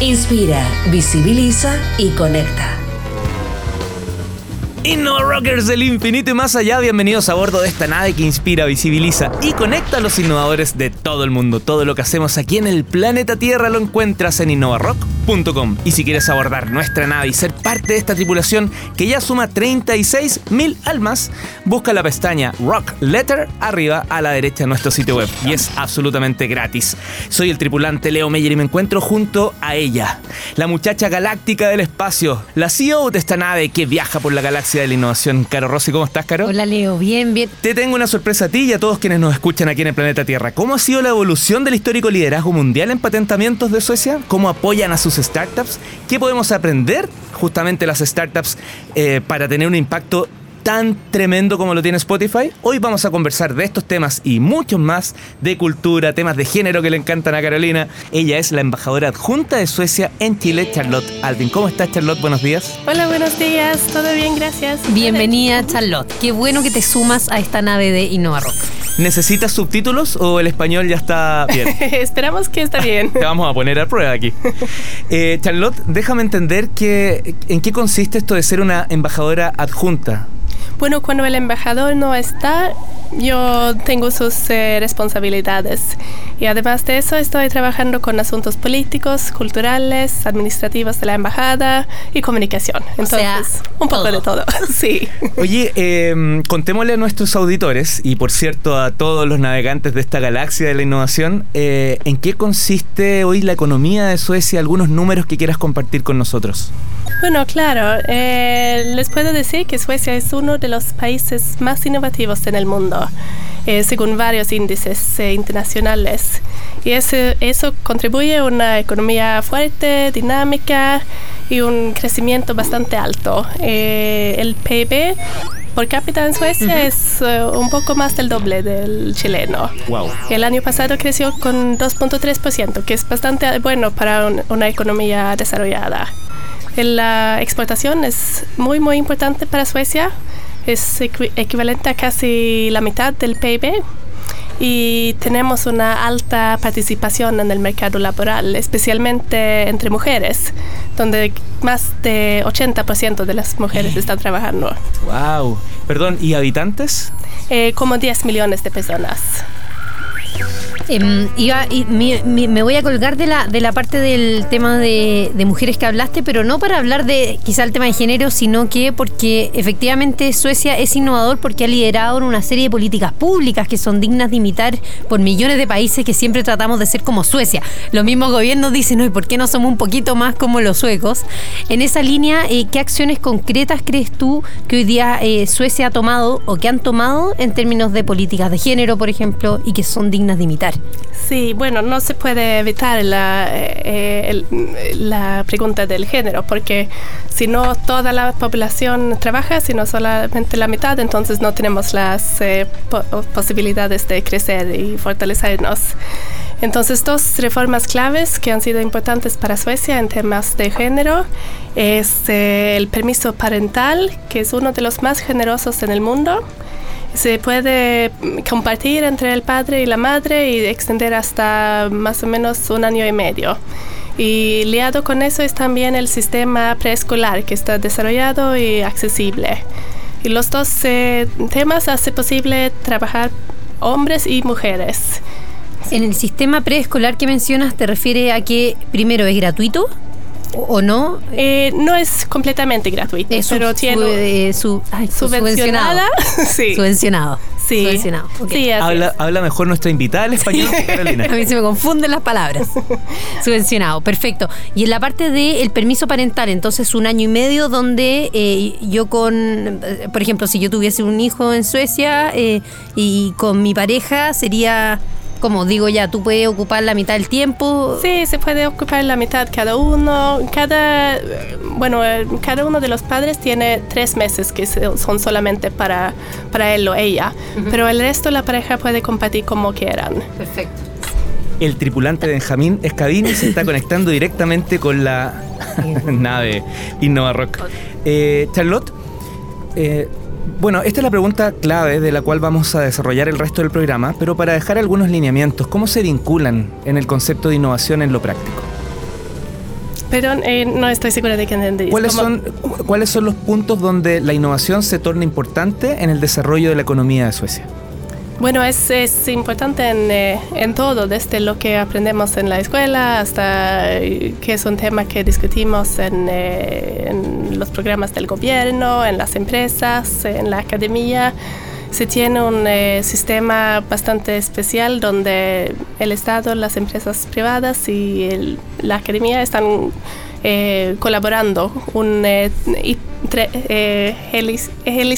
Inspira, visibiliza y conecta. Innova Rockers del infinito y más allá, bienvenidos a bordo de esta nave que inspira, visibiliza y conecta a los innovadores de todo el mundo. Todo lo que hacemos aquí en el planeta Tierra lo encuentras en innovarock.com. Y si quieres abordar nuestra nave y ser parte de esta tripulación que ya suma 36.000 almas, busca la pestaña Rock Letter arriba a la derecha de nuestro sitio web y es absolutamente gratis. Soy el tripulante Leo Meyer y me encuentro junto a ella, la muchacha galáctica del espacio, la CEO de esta nave que viaja por la galaxia de la innovación. Caro Rossi, ¿cómo estás, Caro? Hola, Leo. Bien, bien. Te tengo una sorpresa a ti y a todos quienes nos escuchan aquí en el planeta Tierra. ¿Cómo ha sido la evolución del histórico liderazgo mundial en patentamientos de Suecia? ¿Cómo apoyan a sus startups? ¿Qué podemos aprender justamente las startups eh, para tener un impacto tan tremendo como lo tiene Spotify. Hoy vamos a conversar de estos temas y muchos más de cultura, temas de género que le encantan a Carolina. Ella es la embajadora adjunta de Suecia en Chile, Charlotte Alvin. ¿Cómo estás, Charlotte? Buenos días. Hola, buenos días. ¿Todo bien? Gracias. Bienvenida, Charlotte. Qué bueno que te sumas a esta nave de Innova Rock. ¿Necesitas subtítulos o el español ya está bien? Esperamos que está bien. Te vamos a poner a prueba aquí. Eh, Charlotte, déjame entender que, en qué consiste esto de ser una embajadora adjunta. Bueno, cuando el embajador no está, yo tengo sus eh, responsabilidades. Y además de eso, estoy trabajando con asuntos políticos, culturales, administrativos de la embajada y comunicación. Entonces, un poco de todo. sí. Oye, eh, contémosle a nuestros auditores y, por cierto, a todos los navegantes de esta galaxia de la innovación, eh, ¿en qué consiste hoy la economía de Suecia? Algunos números que quieras compartir con nosotros. Bueno, claro. Eh, les puedo decir que Suecia es uno de los países más innovativos en el mundo, eh, según varios índices eh, internacionales. Y eso, eso contribuye a una economía fuerte, dinámica y un crecimiento bastante alto. el PIB por cápita en Suecia es un poco más del doble del chileno. Wow. El año pasado creció con 2.3%, que es bastante bueno para una economía desarrollada. La exportación es muy, muy importante para Suecia. Es equivalente a casi la mitad del PIB y tenemos una alta participación en el mercado laboral, especialmente entre mujeres, donde más de 80% de las mujeres están trabajando. ¡Wow! Perdón, ¿y habitantes? Eh, como 10 millones de personas. Eh, iba, y me voy a colgar de la, de la parte del tema de, mujeres que hablaste, pero no para hablar de quizá el tema de género, sino que porque efectivamente Suecia es innovador porque ha liderado una serie de políticas públicas que son dignas de imitar por millones de países que siempre tratamos de ser como Suecia. Los mismos gobiernos dicen, ¿y por qué no somos un poquito más como los suecos? En esa línea, eh, ¿qué acciones concretas crees tú que hoy día eh, Suecia ha tomado o que han tomado en términos de políticas de género, por ejemplo, y que son dignas de imitar? Sí, bueno, no se puede evitar la, eh, la pregunta del género, porque si no toda la población trabaja, sino solamente la mitad, entonces no tenemos las eh, posibilidades de crecer y fortalecernos. Entonces, dos reformas claves que han sido importantes para Suecia en temas de género es eh, el permiso parental, que es uno de los más generosos en el mundo se puede compartir entre el padre y la madre y extender hasta más o menos un año y medio. Y liado con eso es también el sistema preescolar que está desarrollado y accesible. Y los dos eh, temas hace posible trabajar hombres y mujeres. En el sistema preescolar que mencionas, ¿te refiere a que primero es gratuito? o no? Eh, no es completamente gratuito, pero tiene su, subvencionada. sí. Subvencionado. Sí. Subvencionado. sí habla, habla, mejor nuestra invitada en español que Carolina. A mí se me confunden las palabras. subvencionado, perfecto. Y en la parte del permiso parental, entonces un año y medio donde eh, yo con, por ejemplo, si yo tuviese un hijo en Suecia eh, y con mi pareja sería como digo ya, tú puedes ocupar la mitad del tiempo. Sí, se puede ocupar la mitad cada uno. Cada, bueno, eh, cada uno de los padres tiene tres meses que son solamente para, para él o ella, pero el resto la pareja puede compartir como quieran. Perfecto. El tripulante Benjamín Escadini se está conectando directamente con la nave Innova Rock. Eh, Charlotte, eh, bueno, esta es la pregunta clave de la cual vamos a desarrollar el resto del programa, pero para dejar algunos lineamientos, ¿cómo se vinculan en el concepto de innovación en lo práctico? Perdón, eh, no estoy segura de que entendí. ¿Cuáles son, ¿Cuáles son los puntos donde la innovación se torna importante en el desarrollo de la economía de Suecia? Bueno, es, es importante en, eh, en, todo, desde lo que aprendemos en la escuela hasta eh, que es un tema que discutimos en, eh, en, los programas del gobierno, en las empresas, en la academia. Se tiene un sistema bastante especial donde el Estado, las empresas privadas y la academia están colaborando. Un, eh, hélice,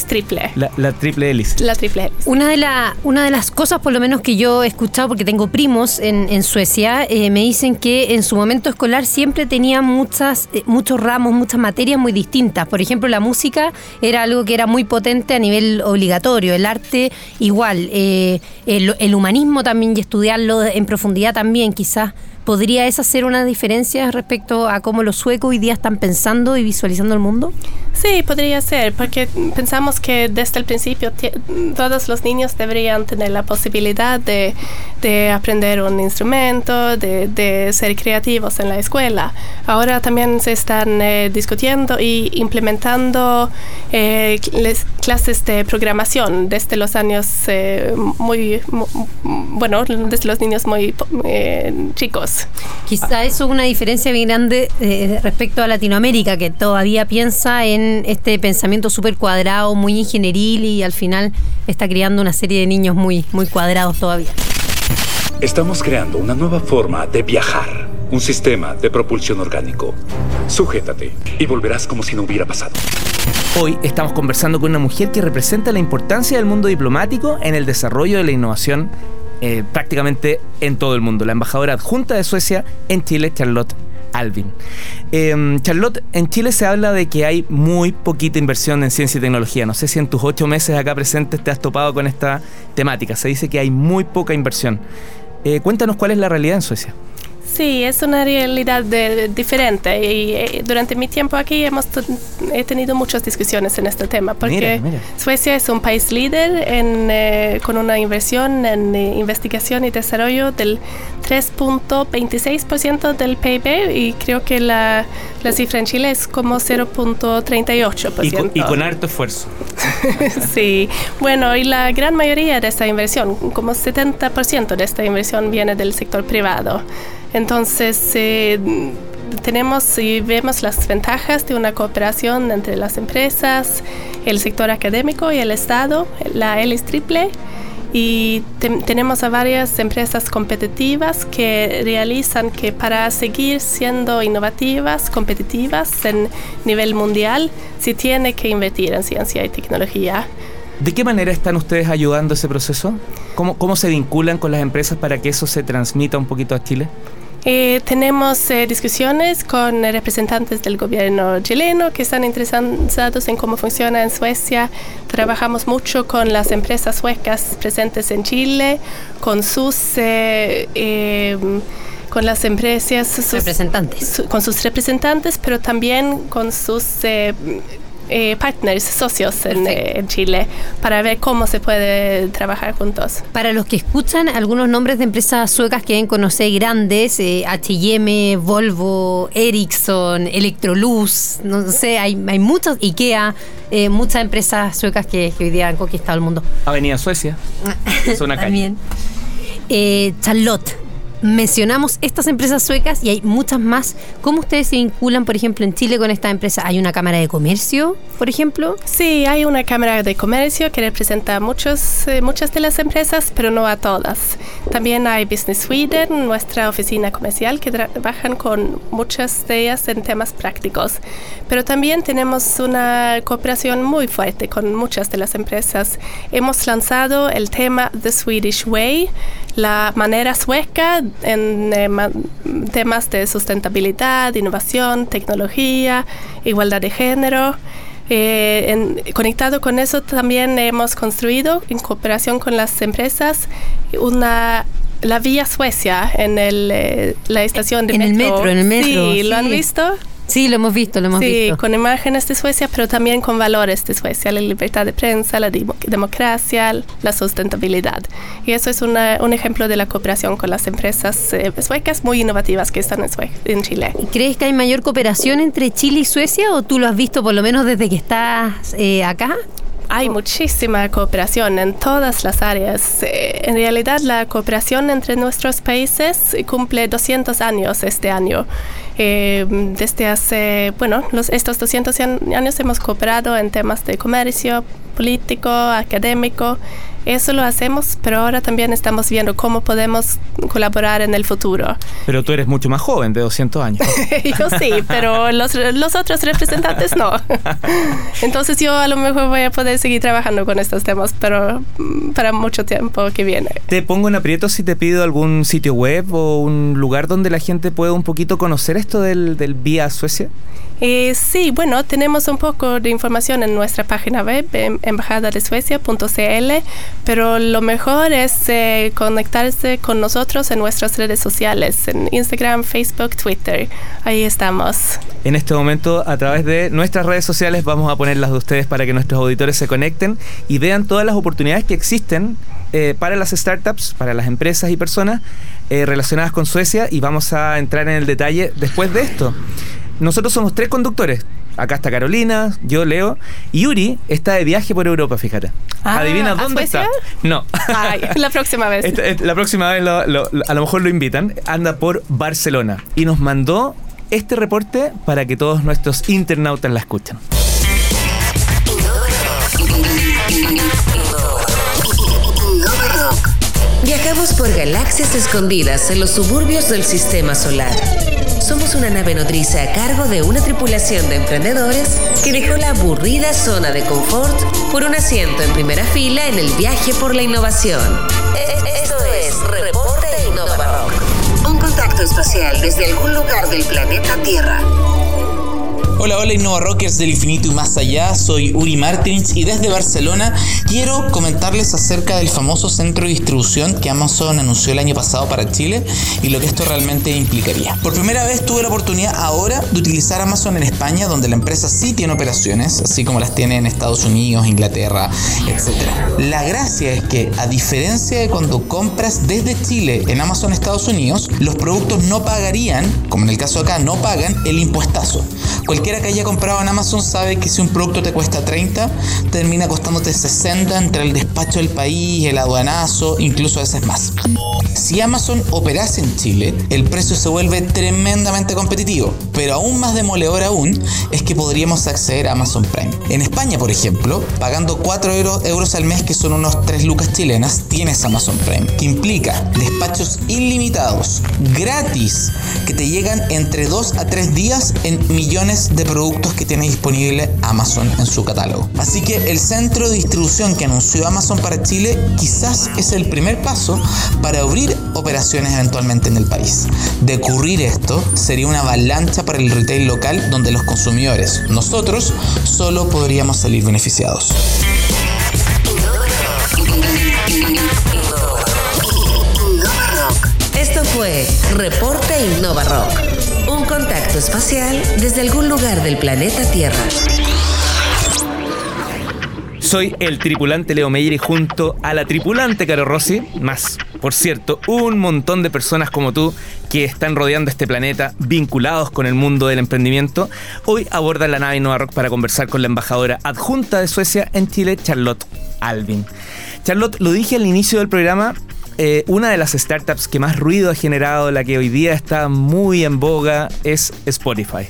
triple. La, triple hélice. La triple hélice. Una de, la, una de las cosas, por lo menos que yo he escuchado, porque tengo primos en, en Suecia, eh, me dicen que en su momento escolar siempre tenía muchas, eh, muchos ramos, muchas materias muy distintas. Por ejemplo, la música era algo que era muy potente a nivel obligatorio, el arte igual, el, el humanismo también y estudiarlo en profundidad también quizás ¿Podría esa ser una diferencia respecto a cómo los suecos hoy día están pensando y visualizando el mundo? Sí, podría ser, porque pensamos que desde el principio todos los niños deberían tener la posibilidad de, de aprender un instrumento, de, ser creativos en la escuela. Ahora también se están eh, discutiendo y implementando eh, clases de programación desde los años eh, muy, bueno, desde los niños muy chicos. Quizá eso es una diferencia bien grande respecto a Latinoamérica, que todavía piensa en este pensamiento súper cuadrado, muy ingenieril y al final está creando una serie de niños muy, muy cuadrados todavía. Estamos creando una nueva forma de viajar, un sistema de propulsión orgánico. Sujétate y volverás como si no hubiera pasado. Hoy estamos conversando con una mujer que representa la importancia del mundo diplomático en el desarrollo de la innovación eh, prácticamente en todo el mundo. La embajadora adjunta de Suecia en Chile, Charlotte Alvin. Em, Charlotte, en Chile se habla de que hay muy poquita inversión en ciencia y tecnología. No sé si en tus ocho meses acá presentes te has topado con esta temática. Se dice que hay muy poca inversión. Eh, cuéntanos cuál es la realidad en Suecia. Sí, es una realidad diferente y eh, durante mi tiempo aquí hemos he tenido muchas discusiones en este tema porque Suecia es un país líder en, eh, con una inversión en eh, investigación y desarrollo del 3.26% del PIB y creo que la, la, cifra en Chile es como 0.38%. Y con, y con harto esfuerzo. sí, bueno, y la gran mayoría de esta inversión, como 70% de esta inversión viene del sector privado. Entonces, eh, tenemos y vemos las ventajas de una cooperación entre las empresas, el sector académico y el Estado, la ELIS triple. Y tenemos a varias empresas competitivas que realizan que para seguir siendo innovativas, competitivas en nivel mundial, se tiene que invertir en ciencia y tecnología. ¿De qué manera están ustedes ayudando ese proceso? ¿Cómo, ¿Cómo se vinculan con las empresas para que eso se transmita un poquito a Chile? Eh, tenemos eh, discusiones con representantes del gobierno chileno que están interesados en cómo funciona en Suecia. Trabajamos mucho con las empresas suecas presentes en Chile, con sus... Eh, con las empresas representantes con sus representantes pero también con sus eh, partners, socios eh, en, Chile, para ver cómo se puede trabajar juntos. Para los que escuchan algunos nombres de empresas suecas que deben conocer grandes, HM, Volvo, Ericsson, Electrolux, no sé, hay, hay muchos, IKEA, eh, muchas empresas suecas que, hoy día han conquistado el mundo. Avenida Suecia, zona También. Charlotte mencionamos estas empresas suecas y hay muchas más. ¿Cómo ustedes se vinculan, por ejemplo, en Chile con esta empresa? ¿Hay una Cámara de Comercio, por ejemplo? Sí, hay una Cámara de Comercio que representa a muchos, eh, muchas de las empresas, pero no a todas. También hay Business Sweden, nuestra oficina comercial, que trabajan con muchas de ellas en temas prácticos. Pero también tenemos una cooperación muy fuerte con muchas de las empresas. Hemos lanzado el tema The Swedish Way, la manera sueca en eh, temas de sustentabilidad, innovación, tecnología, igualdad de género. Eh, conectado con eso también hemos construido en cooperación con las empresas una la vía Suecia en el, eh, la estación de en el metro, en el metro. Sí, ¿lo han visto? Sí, lo hemos visto, lo hemos visto. Sí, con imágenes de Suecia, pero también con valores de Suecia, la libertad de prensa, la democracia, la sustentabilidad. Y eso es un ejemplo de la cooperación con las empresas eh, suecas muy innovativas que están en, en Chile. ¿Crees que hay mayor cooperación entre Chile y Suecia o tú lo has visto por lo menos desde que estás eh, acá? Hay muchísima cooperación en todas las áreas. Eh, en realidad, la cooperación entre nuestros países cumple 200 años este año. Eh, desde hace, bueno, los, estos 200 años hemos cooperado en temas de comercio, político, académico eso lo hacemos, pero ahora también estamos viendo cómo podemos colaborar en el futuro. Pero tú eres mucho más joven, de 200 años. yo sí, pero los, los otros representantes no. Entonces yo a lo mejor voy a poder seguir trabajando con estos temas, pero mm, para mucho tiempo que viene. Te pongo en aprieto si te pido algún sitio web o un lugar donde la gente pueda un poquito conocer esto del, del Vía Suecia. Eh, sí, bueno, tenemos un poco de información en nuestra página web, em, embajadadesuecia.cl, pero lo mejor es eh, conectarse con nosotros en nuestras redes sociales, en Instagram, Facebook, Twitter. Ahí estamos. En este momento, a través de nuestras redes sociales, vamos a poner las de ustedes para que nuestros auditores se conecten y vean todas las oportunidades que existen eh, para las startups, para las empresas y personas relacionadas con Suecia y vamos a entrar en el detalle después de esto. Nosotros somos tres conductores. Acá está Carolina, yo, Leo. Y Yuri está de viaje por Europa, fíjate. Ah, ¿Adivina dónde está? No. la próxima vez. la próxima vez a lo mejor lo invitan. Anda por Barcelona. Y nos mandó este reporte para que todos nuestros internautas la escuchen. Viajamos por galaxias escondidas en los suburbios del sistema solar somos una nave nodriza a cargo de una tripulación de emprendedores que dejó la aburrida zona de confort por un asiento en primera fila en el viaje por la innovación. Esto es Reporte Innova Un contacto espacial desde algún lugar del planeta Tierra. Hola, hola Innova Rockers del infinito y más allá, soy Uri Martins y desde Barcelona quiero comentarles acerca del famoso centro de distribución que Amazon anunció el año pasado para Chile y lo que esto realmente implicaría. Por primera vez tuve la oportunidad ahora de utilizar Amazon en España, donde la empresa sí tiene operaciones, así como las tiene en Estados Unidos, Inglaterra, etc. La gracia es que, a diferencia de cuando compras desde Chile en Amazon Estados Unidos, los productos no pagarían, como en el caso acá, no pagan el impuestazo. Cualquiera que haya comprado en Amazon sabe que si un producto te cuesta 30, termina costándote 60 entre el despacho del país, el aduanazo, incluso a veces más. Si Amazon operase en Chile, el precio se vuelve tremendamente competitivo, pero aún más demoledor aún es que podríamos acceder a Amazon Prime. En España, por ejemplo, pagando 4 euros al mes, que son unos 3 lucas chilenas, tienes Amazon Prime, que implica despachos ilimitados, gratis, que te llegan entre 2 a 3 días en millones de productos que tiene disponible Amazon en su catálogo. Así que el centro de distribución que anunció Amazon para Chile quizás es el primer paso para abrir operaciones eventualmente en el país. De ocurrir esto, sería una avalancha para el retail local donde los consumidores, nosotros, solo podríamos salir beneficiados. Esto fue Reporte Innova Rock, un contacto espacial desde algún lugar del planeta Tierra. Soy el tripulante Leo Meyer y junto a la tripulante Caro Rossi, más, por cierto, un montón de personas como tú que están rodeando este planeta, vinculados con el mundo del emprendimiento, hoy abordan la nave Nova Rock para conversar con la embajadora adjunta de Suecia en Chile, Charlotte Alvin. Charlotte, lo dije al inicio del programa, eh, una de las startups que más ruido ha generado, la que hoy día está muy en boga, es Spotify.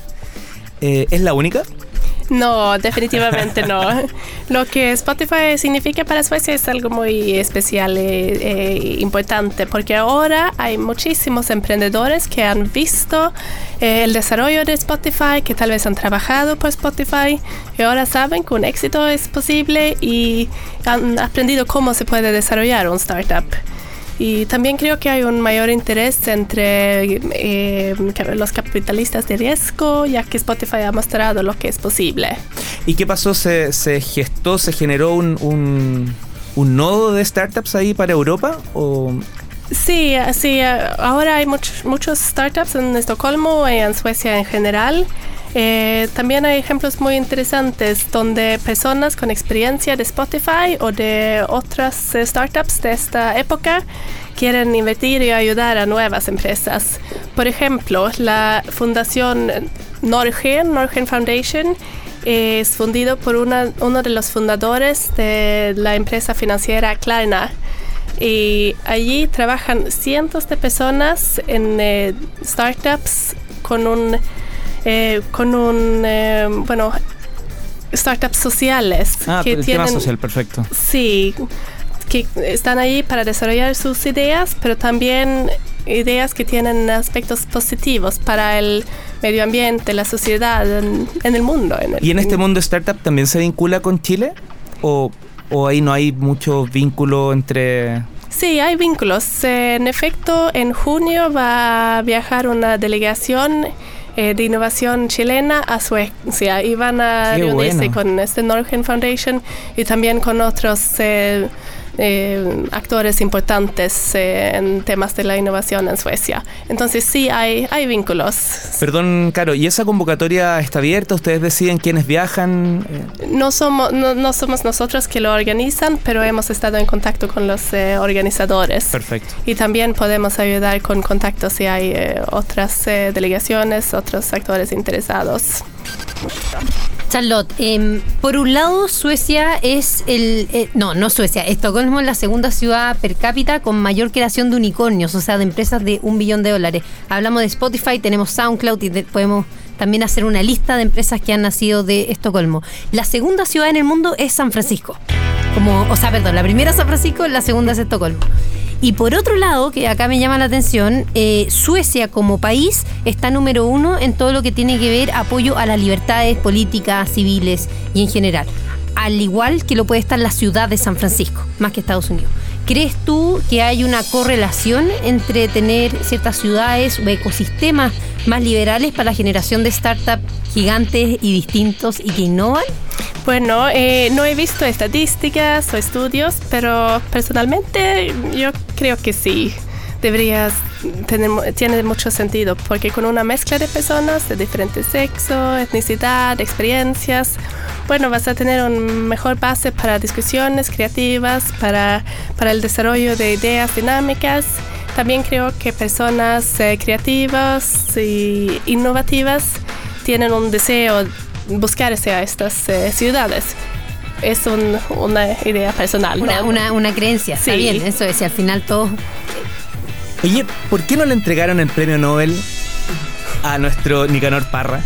Eh, ¿Es la única? No, definitivamente no. Lo que Spotify significa para Suecia es algo muy especial e importante porque ahora hay muchísimos emprendedores que han visto eh, el desarrollo de Spotify, que tal vez han trabajado por Spotify y ahora saben que un éxito es posible y han aprendido cómo se puede desarrollar un startup. Y también creo que hay un mayor interés entre eh, los capitalistas de riesgo, ya que Spotify ha mostrado lo que es posible. ¿Y qué pasó? ¿Se, se gestó, se generó un, un, un, nodo de startups ahí para Europa? ¿O Sí, sí, ahora hay muchos muchos startups en Estocolmo y en Suecia en general. Eh, también hay ejemplos muy interesantes donde personas con experiencia de Spotify o de otras eh, startups de esta época quieren invertir y ayudar a nuevas empresas. Por ejemplo, la fundación Norgen, Norgen Foundation, es fundido por una, uno de los fundadores de la empresa financiera Klarna y allí trabajan cientos de personas en eh, startups con un, eh, con un eh, bueno, startups sociales. Ah, que el tienen, tema social, perfecto. Sí, que están ahí para desarrollar sus ideas, pero también ideas que tienen aspectos positivos para el medio ambiente, la sociedad, en, el mundo. En ¿Y en este mundo startup también se vincula con Chile? ¿O o ahí no hay mucho vínculo entre... Sí, hay vínculos. En efecto, en junio va a viajar una delegación eh, de innovación chilena a Suecia y van a reunirse con este Norgen Foundation y también con otros eh, eh, actores importantes eh, en temas de la innovación en Suecia. Entonces sí hay, hay vínculos. Perdón, Caro, ¿y esa convocatoria está abierta? ¿Ustedes deciden quiénes viajan? No somos, no, somos nosotros que lo organizan, pero hemos estado en contacto con los eh, organizadores. Perfecto. Y también podemos ayudar con contactos si hay otras delegaciones, otros actores interesados. Charlotte, em, por un lado Suecia es el... Eh, no, no Suecia, Estocolmo es la segunda ciudad per cápita con mayor creación de unicornios, o sea, de empresas de un billón de dólares. Hablamos de Spotify, tenemos SoundCloud y podemos también hacer una lista de empresas que han nacido de Estocolmo. La segunda ciudad en el mundo es San Francisco. Como, o sea, perdón, la primera es San Francisco, la segunda es Estocolmo. Y por otro lado, que acá me llama la atención, eh, Suecia como país está número uno en todo lo que tiene que ver apoyo a las libertades políticas, civiles y en general. Al igual que lo puede estar la ciudad de San Francisco, más que Estados Unidos. ¿Crees tú que hay una correlación entre tener ciertas ciudades o ecosistemas más liberales para la generación de startups gigantes y distintos y que innovan? Bueno, eh, no he visto estadísticas o estudios, pero personalmente yo creo que sí. Deberías tener, tiene mucho sentido, porque con una mezcla de personas de diferentes sexos, etnicidad, experiencias, bueno, vas a tener una mejor base para discusiones creativas, para, para el desarrollo de ideas dinámicas. También creo que personas eh, creativas e innovativas tienen un deseo de buscarse a estas eh, ciudades es una idea personal. Una, una, creencia, sí. está bien, eso es, y al final todo... Oye, ¿por qué no le entregaron el premio Nobel a nuestro Nicanor Parra?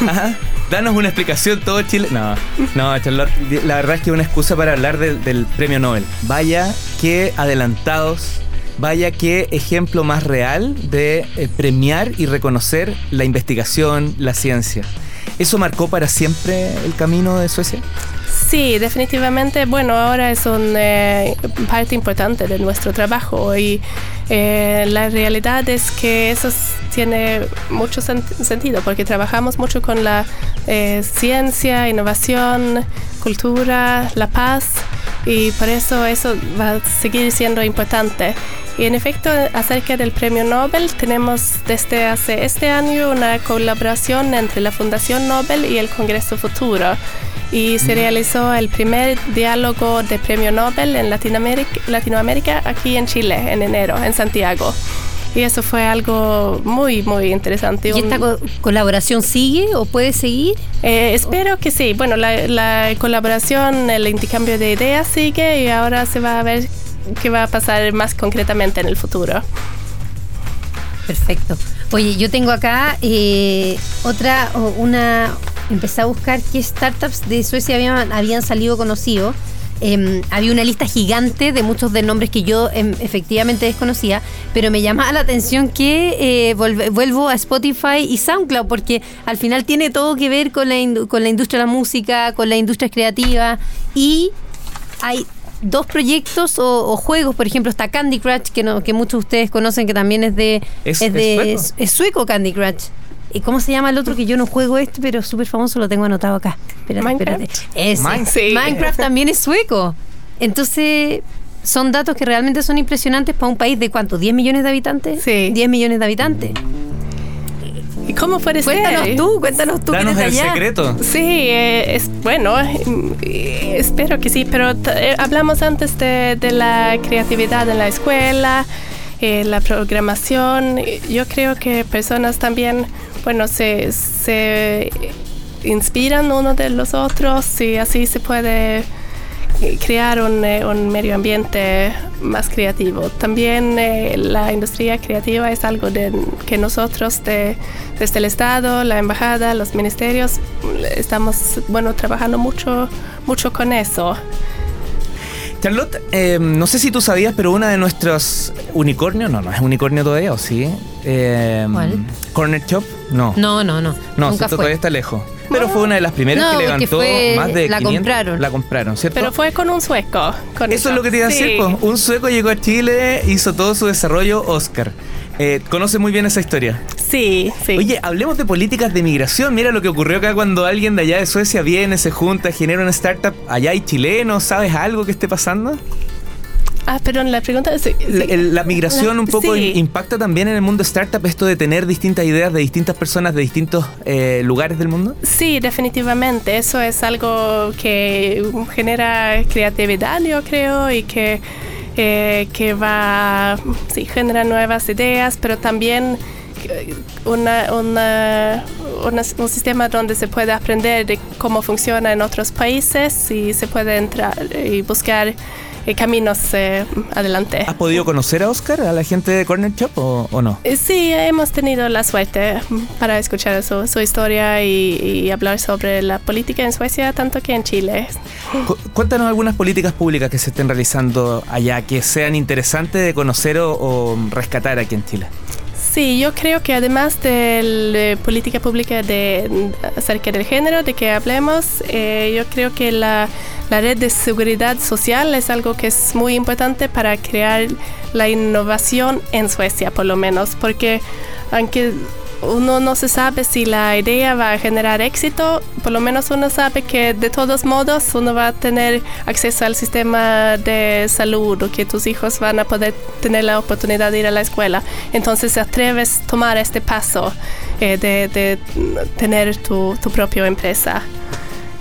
Danos una explicación, todo Chile. No, no, Charlotte, la verdad es que es una excusa para hablar del premio Nobel. Vaya que adelantados, vaya que ejemplo más real de eh, premiar y reconocer la investigación, la ciencia. ¿Eso marcó para siempre el camino de Suecia? Sí, definitivamente. Bueno, ahora es una eh, parte importante de nuestro trabajo y eh, la realidad es que eso tiene mucho sentido porque trabajamos mucho con la eh, ciencia, innovación, cultura, la paz y por eso eso va a seguir siendo importante. Y en efecto, acerca del premio Nobel, tenemos desde hace este año una colaboración entre la Fundación Nobel y el Congreso Futuro. Y se realizó el primer diálogo de premio Nobel en Latinoamérica, Latinoamérica aquí en Chile, en enero, en Santiago. Y eso fue algo muy, muy interesante. ¿Y esta colaboración sigue o puede seguir? Eh, espero que sí. Bueno, la, la colaboración, el intercambio de ideas sigue y ahora se va a ver qué va a pasar más concretamente en el futuro. Perfecto. Oye, yo tengo acá eh, otra, una, empecé a buscar qué startups de Suecia habían, habían salido conocidos. Em, había una lista gigante de muchos de nombres que yo em, efectivamente desconocía, pero me llama la atención que eh, vuelvo a Spotify y SoundCloud, porque al final tiene todo que ver con la, con la industria de la música, con la industria creativa, y hay dos proyectos o, o juegos, por ejemplo, está Candy Crush, que, no, que muchos de ustedes conocen, que también es de... ¿Es- de, es sueco? es sueco Candy Crush. ¿Y cómo se llama el otro que yo no juego este, pero súper famoso, lo tengo anotado acá? Espérate, Minecraft. espérate. Ese. Mine- Sí. Minecraft también es sueco. Entonces, son datos que realmente son impresionantes para un país de cuánto, 10 millones de habitantes. Sí. 10 millones de habitantes. ¿Y cómo puede Cuéntanos tú, cuéntanos tú Danos el allá. secreto. Sí, eh, es bueno, eh, espero que sí, pero eh, hablamos antes de, de la creatividad en la escuela, eh, la programación. Yo creo que personas también, bueno, se, se inspiran uno de los otros y así se puede crear un, eh, un medio ambiente más creativo. También eh, la industria creativa es algo de, que nosotros de- desde el Estado, la embajada, los ministerios, estamos bueno trabajando mucho, mucho con eso. Charlotte, eh, no sé si tú sabías, pero una de nuestros unicornios, no, no es unicornio todavía, ¿o sí? Eh, ¿Cuál? Corner Shop, no. No, no, no. No, nunca fue. todavía está lejos. Pero fue una de las primeras No, que levantó fue- más de la 500. compraron. La compraron, ¿cierto? Pero fue con un sueco. con Eso es lo que te iba a decir, Sí. po. un sueco llegó a Chile, hizo todo su desarrollo Oscar. Eh, conoce muy bien esa historia. Sí, sí. Oye, hablemos de políticas de migración. Mira lo que ocurrió acá cuando alguien de allá de Suecia viene, se junta, genera una startup. Allá hay chilenos, ¿sabes algo que esté pasando? Ah, perdón, la pregunta es... sí. La, la migración un poco Sí. impacta también en el mundo startup esto de tener distintas ideas de distintas personas de distintos eh, lugares del mundo. Sí, definitivamente. Eso es algo que genera creatividad, yo creo, y que, eh, que va, sí, genera nuevas ideas, pero también eh, una, una- una- un sistema donde se puede aprender de cómo funciona en otros países y se puede entrar y buscar caminos eh, adelante. ¿Has podido conocer a Oscar, a la gente de Corner Shop o, o no? Eh, Sí, hemos tenido la suerte para escuchar su, su historia y, y hablar sobre la política en Suecia, tanto que en Chile. Cu- Cuéntanos algunas políticas públicas que se estén realizando allá que sean interesantes de conocer o, o rescatar aquí en Chile. Sí, yo creo que además de la política pública de, acerca del género de que hablemos, eh, yo creo que la, la red de seguridad social es algo que es muy importante para crear la innovación en Suecia, por lo menos, porque aunque uno no se sabe si la idea va a generar éxito, por lo menos uno sabe que de todos modos uno va a tener acceso al sistema de salud o que tus hijos van a poder tener la oportunidad de ir a la escuela. Entonces te atreves a tomar este paso eh, de, de tener tu, tu propia empresa.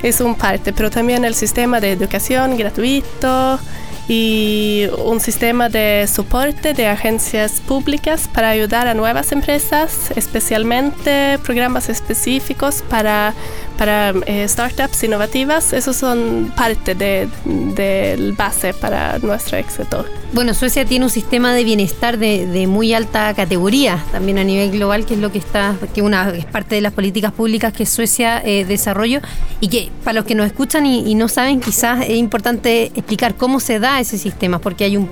Es un parte, pero también el sistema de educación gratuito y un sistema de soporte de agencias públicas para ayudar a nuevas empresas, especialmente programas específicos para, para eh, startups innovativas. Esos son parte de- del base para nuestro éxito. Bueno, Suecia tiene un sistema de bienestar de, de muy alta categoría, también a nivel global, que es lo que está, que una es parte de las políticas públicas que Suecia eh, desarrolló y que para los que nos escuchan y, y no saben, quizás es importante explicar cómo se da ese sistema, porque hay un,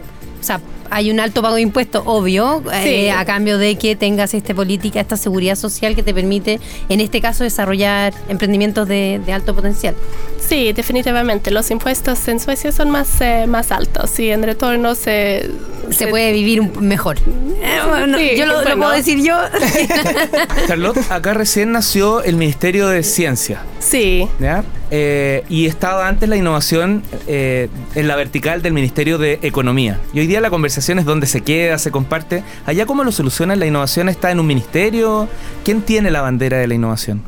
hay un alto pago de impuestos, obvio, eh, a cambio de que tengas esta política, esta seguridad social que te permite, en este caso, desarrollar emprendimientos de, de alto potencial. Sí, definitivamente. Los impuestos en Suecia son más, eh, más altos y en retorno se... Se puede vivir un- mejor. Eh, bueno, Sí, yo lo, puedo decir yo. Charlotte, acá recién nació el Ministerio de Ciencia. Sí, ¿ya? Eh, y estaba antes la innovación eh, en la vertical del Ministerio de Economía. Y hoy día la conversación es donde se queda, se comparte. Allá cómo lo solucionan, la innovación está en un ministerio. ¿Quién tiene la bandera de la innovación?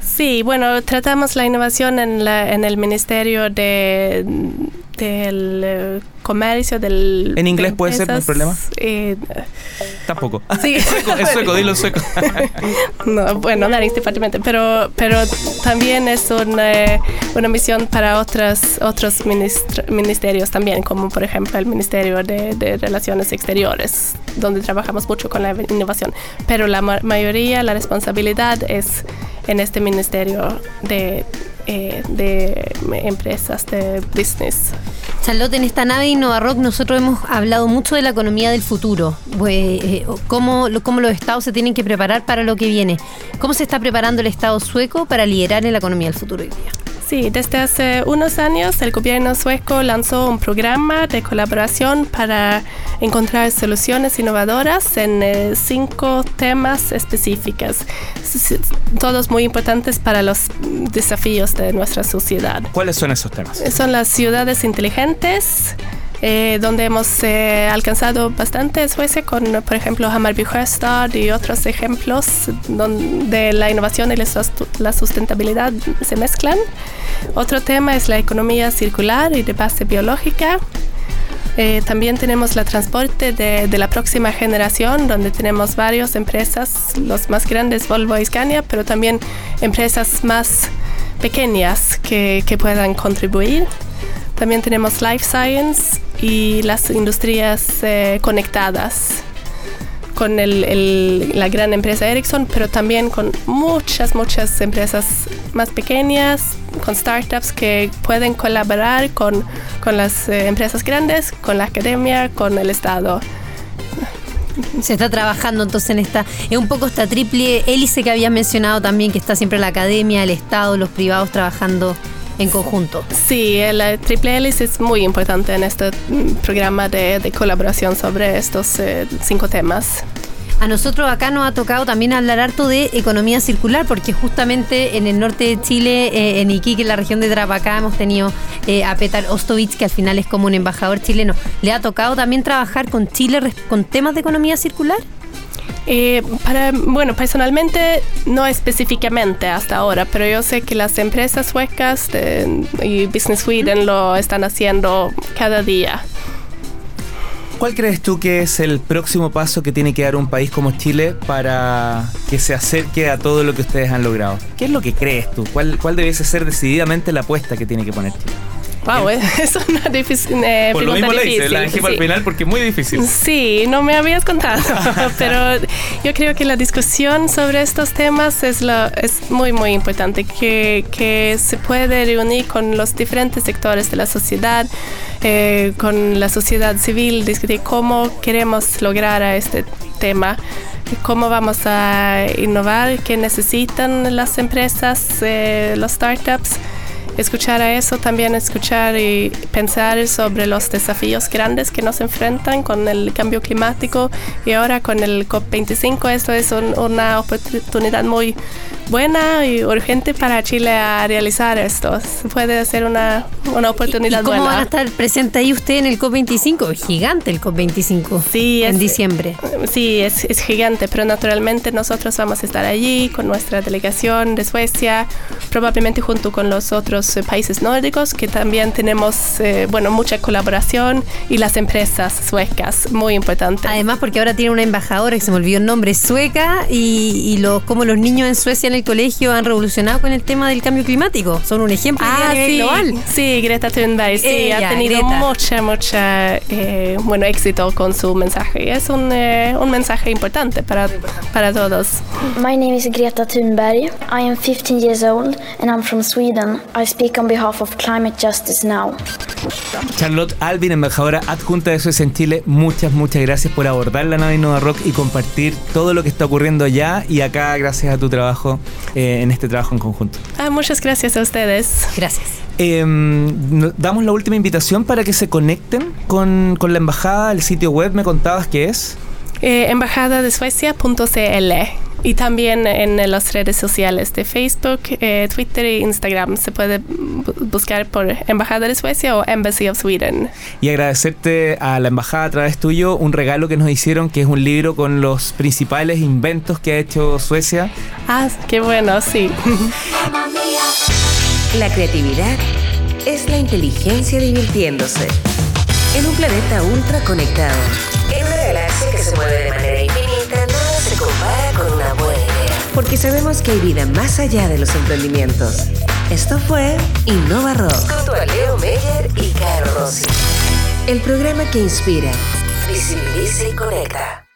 Sí, bueno, tratamos la innovación en, la, en el Ministerio de, del eh, Comercio, del... ¿En inglés de puede ser, no hay problema? eh, Tampoco. Sí. es sueco, es sueco, dilo en sueco. no, bueno, Näringsdepartementet, pero, pero también es una, una misión para otras, otros ministerios también, como por ejemplo el Ministerio de, de Relaciones Exteriores, donde trabajamos mucho con la innovación. Pero la ma- mayoría, la responsabilidad es en este Ministerio de, eh, de empresas, de business. Charlotte, en esta nave de InnovaRock nosotros hemos hablado mucho de la economía del futuro, pues, eh, cómo, cómo los estados se tienen que preparar para lo que viene. ¿Cómo se está preparando el estado sueco para liderar en la economía del futuro hoy día? Sí, desde hace unos años el gobierno sueco lanzó un programa de colaboración para encontrar soluciones innovadoras en eh, cinco temas específicos, todos muy importantes para los desafíos de nuestra sociedad. ¿Cuáles son esos temas? Son las ciudades inteligentes, eh, donde hemos eh, alcanzado bastante en Suecia con, por ejemplo, Hammarby Sjöstad y otros ejemplos donde la innovación y la sus- la sustentabilidad se mezclan. Otro tema es la economía circular y de base biológica. Eh, también tenemos la transporte de, de la próxima generación, donde tenemos varias empresas, los más grandes, Volvo y Scania, pero también empresas más pequeñas que, que puedan contribuir. También tenemos Life Science y las industrias eh, conectadas con la gran empresa Ericsson, pero también con muchas, muchas empresas más pequeñas, con startups que pueden colaborar con, las eh, empresas grandes, con la academia, con el Estado. Se está trabajando entonces en esta, es un poco esta triple hélice que habías mencionado también, que está siempre la academia, el Estado, los privados trabajando en conjunto. Sí, el eh, Triple Hélice es muy importante en este mm, programa de, de colaboración sobre estos eh, cinco temas. A nosotros acá nos ha tocado también hablar harto de economía circular, porque justamente en el norte de Chile, eh, en Iquique, en la región de Tarapacá, hemos tenido eh, a Petar Ostovich, que al final es como un embajador chileno. ¿Le ha tocado también trabajar con Chile con temas de economía circular? Eh, para, bueno, personalmente no específicamente hasta ahora, pero yo sé que las empresas suecas y Business Sweden lo están haciendo cada día. ¿Cuál crees tú que es el próximo paso que tiene que dar un país como Chile para que se acerque a todo lo que ustedes han logrado? ¿Qué es lo que crees tú? ¿Cuál, cuál debiese ser decididamente la apuesta que tiene que poner Chile? Wow, es una difícil, eh, Por lo pregunta mismo la hice, difícil, la dejé para el sí. final porque es muy difícil. Sí, no me habías contado, pero yo creo que la discusión sobre estos temas es, lo, es muy, muy importante, que, que se puede reunir con los diferentes sectores de la sociedad, eh, con la sociedad civil, discutir cómo queremos lograr a este tema, cómo vamos a innovar, qué necesitan las empresas, eh, los startups escuchar a eso, también escuchar y pensar sobre los desafíos grandes que nos enfrentan con el cambio climático y ahora con el COP25. Esto es un- una oportunidad muy buena y urgente para Chile a realizar esto. Puede ser una, una ¿Y oportunidad cómo buena. van a estar presentes ahí usted en el COP25? Gigante el COP25. Sí, en es- diciembre. Sí, es, es gigante, pero naturalmente nosotros vamos a estar allí con nuestra delegación de Suecia, probablemente junto con los otros eh, países nórdicos, que también tenemos, eh, bueno, mucha colaboración y las empresas suecas, muy importante. Además, porque ahora tiene una embajadora que se me olvidó el nombre, sueca, y, y los, como los niños en Suecia en el colegio han revolucionado con el tema del cambio climático. Son un ejemplo día a Ah, nivel sí, global. sí, Greta Thunberg, sí, Ella, ha tenido Greta. mucha, mucha, eh, bueno, éxito con su mensaje. Y es un, eh, un mensaje importante para, para todos. My name is Greta Thunberg. I am 15 years old and I'm from Sweden. I speak on behalf of climate justice now. Charlotte Alvin, embajadora adjunta de Suecia en Chile, muchas, muchas gracias por abordar la nave Innova Rock y compartir todo lo que está ocurriendo allá y acá gracias a tu trabajo eh, en este trabajo en conjunto. Ah, muchas gracias a ustedes. Gracias. Eh, no- damos la última invitación para que se conecten con, con la embajada, el sitio web me contabas que es. Eh, embajada de Suecia.cl y también en las redes sociales de Facebook, eh, Twitter e Instagram. Se puede bu- buscar por Embajada de Suecia o Embassy of Sweden. Y agradecerte a la embajada a través tuyo un regalo que nos hicieron, que es un libro con los principales inventos que ha hecho Suecia. Ah, qué bueno, sí. La creatividad es la inteligencia divirtiéndose. En un planeta ultra conectado, que se mueve de manera infinita, nada se compara con una buena idea. Porque sabemos que hay vida más allá de los emprendimientos. Esto fue Innova Rock. Junto a Leo Meyer y Caro Rossi. El programa que inspira, visibiliza y conecta.